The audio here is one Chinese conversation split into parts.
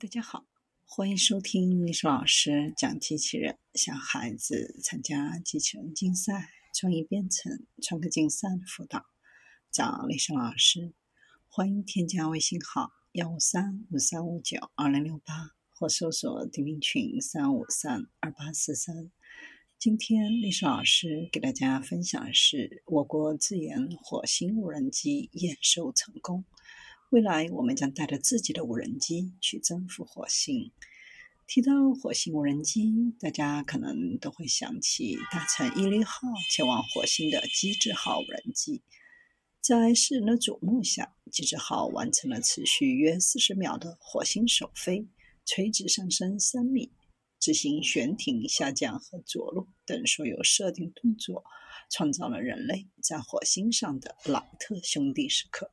大家好，欢迎收听历史老师讲机器人，小孩子参加机器人竞赛、创意编程、创客竞赛的辅导，找历史老师。欢迎添加微信号幺五三五三五九二零六八，或搜索钉钉群三五三二八四三。今天历史老师给大家分享的是我国自研火星无人机验收成功。未来我们将带着自己的无人机去征服火星。提到火星无人机，大家可能都会想起搭乘毅力号前往火星的机智号无人机。在世人的瞩目下，机智号完成了持续约四十秒的火星首飞，垂直上升三米，执行悬停、下降和着陆等所有设定动作，创造了人类在火星上的朗特兄弟时刻。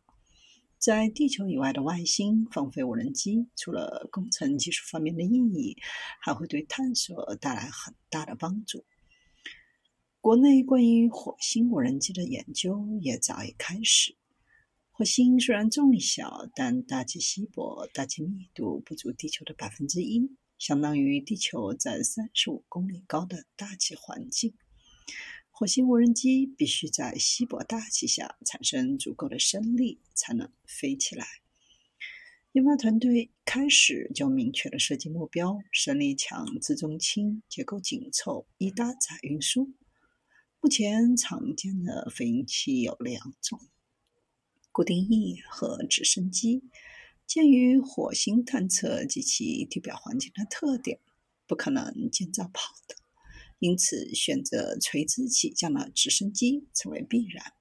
在地球以外的外星放飞无人机，除了工程技术方面的意义，还会对探索带来很大的帮助。国内关于火星无人机的研究也早已开始。火星虽然重力小，但大气稀薄，大气密度不足地球的百分之一，相当于地球在三十五公里高的大气环境。火星无人机必须在稀薄大气下产生足够的升力，才能飞起来。研发团队开始就明确了设计目标：升力强、自重轻、结构紧凑，易搭载运输。目前常见的飞行器有两种：固定翼和直升机。鉴于火星探测及其地表环境的特点，不可能建造跑的。因此，选择垂直起降的直升机成为必然。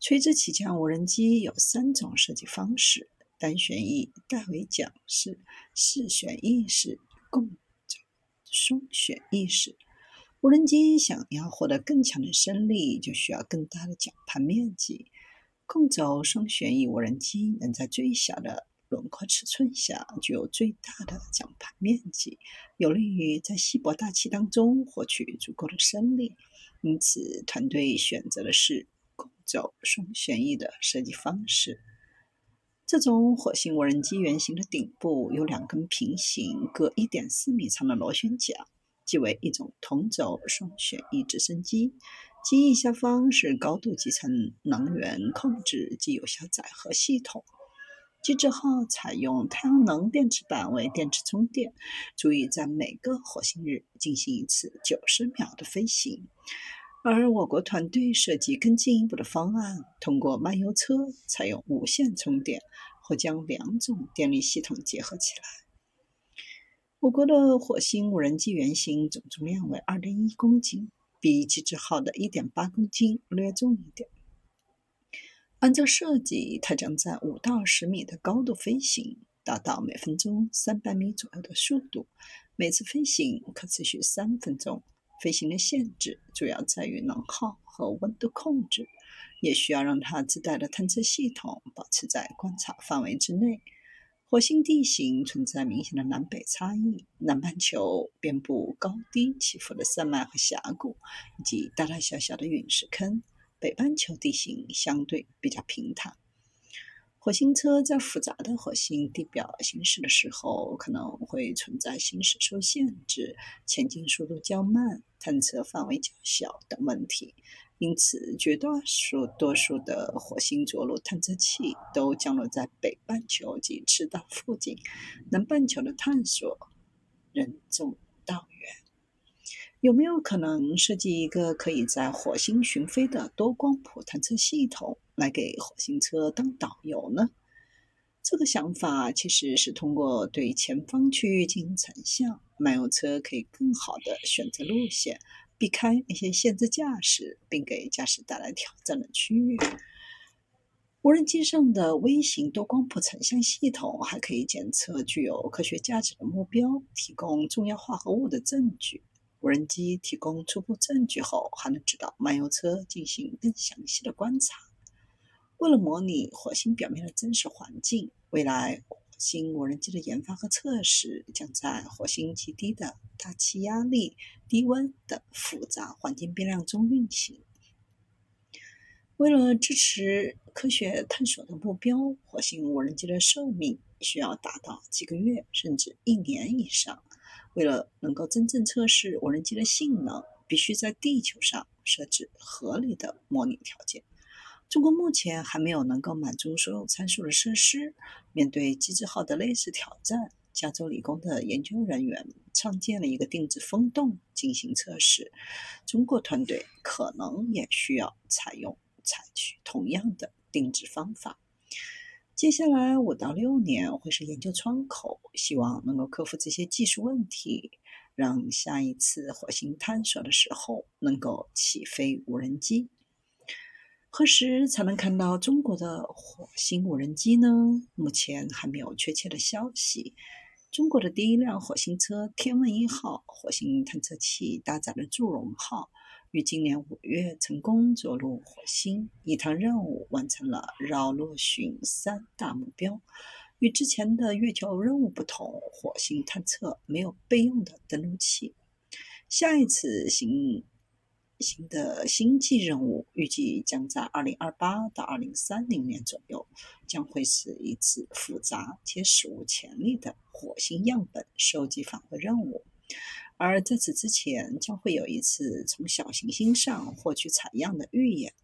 垂直起降无人机有三种设计方式：单旋翼、带尾桨式、四旋翼式、共轴双旋翼式。无人机想要获得更强的升力，就需要更大的桨盘面积。共轴双旋翼无人机能在最小的轮廓尺寸下具有最大的桨盘面积，有利于在稀薄大气当中获取足够的升力。因此，团队选择的是共轴双旋翼的设计方式。这种火星无人机原型的顶部有两根平行、各1.4米长的螺旋桨，即为一种同轴双旋翼直升机。机翼下方是高度集成能源控制及有效载荷系统。机智号采用太阳能电池板为电池充电，足以在每个火星日进行一次九十秒的飞行。而我国团队设计更进一步的方案，通过漫游车采用无线充电，或将两种电力系统结合起来。我国的火星无人机原型总重量为二点一公斤，比机智号的一点八公斤略重一点。按照设计，它将在五到十米的高度飞行，达到每分钟三百米左右的速度。每次飞行可持续三分钟。飞行的限制主要在于能耗和温度控制，也需要让它自带的探测系统保持在观察范围之内。火星地形存在明显的南北差异，南半球遍布高低起伏的山脉和峡谷，以及大大小小的陨石坑。北半球地形相对比较平坦。火星车在复杂的火星地表行驶的时候，可能会存在行驶受限制、前进速度较慢、探测范围较小等问题。因此，绝大多数的火星着陆探测器都降落在北半球及赤道附近，南半球的探索任重道远。有没有可能设计一个可以在火星巡飞的多光谱探测系统，来给火星车当导游呢？这个想法其实是通过对前方区域进行成像，漫游车可以更好的选择路线，避开那些限制驾驶并给驾驶带来挑战的区域。无人机上的微型多光谱成像系统还可以检测具有科学价值的目标，提供重要化合物的证据。无人机提供初步证据后，还能指导漫游车进行更详细的观察。为了模拟火星表面的真实环境，未来火星无人机的研发和测试将在火星极低的大气压力、低温等复杂环境变量中运行。为了支持科学探索的目标，火星无人机的寿命需要达到几个月甚至一年以上。为了能够真正测试无人机的性能，必须在地球上设置合理的模拟条件。中国目前还没有能够满足所有参数的设施。面对机智号的类似挑战，加州理工的研究人员创建了一个定制风洞进行测试。中国团队可能也需要采用采取同样的定制方法。接下来五到六年会是研究窗口，希望能够克服这些技术问题，让下一次火星探索的时候能够起飞无人机。何时才能看到中国的火星无人机呢？目前还没有确切的消息。中国的第一辆火星车“天问一号”火星探测器搭载了“祝融号”，于今年五月成功着陆火星。一趟任务完成了绕落巡三大目标。与之前的月球任务不同，火星探测没有备用的登陆器。下一次行。行的星际任务预计将在二零二八到二零三零年左右，将会是一次复杂且史无前例的火星样本收集返回任务。而在此之前，将会有一次从小行星上获取采样的预演。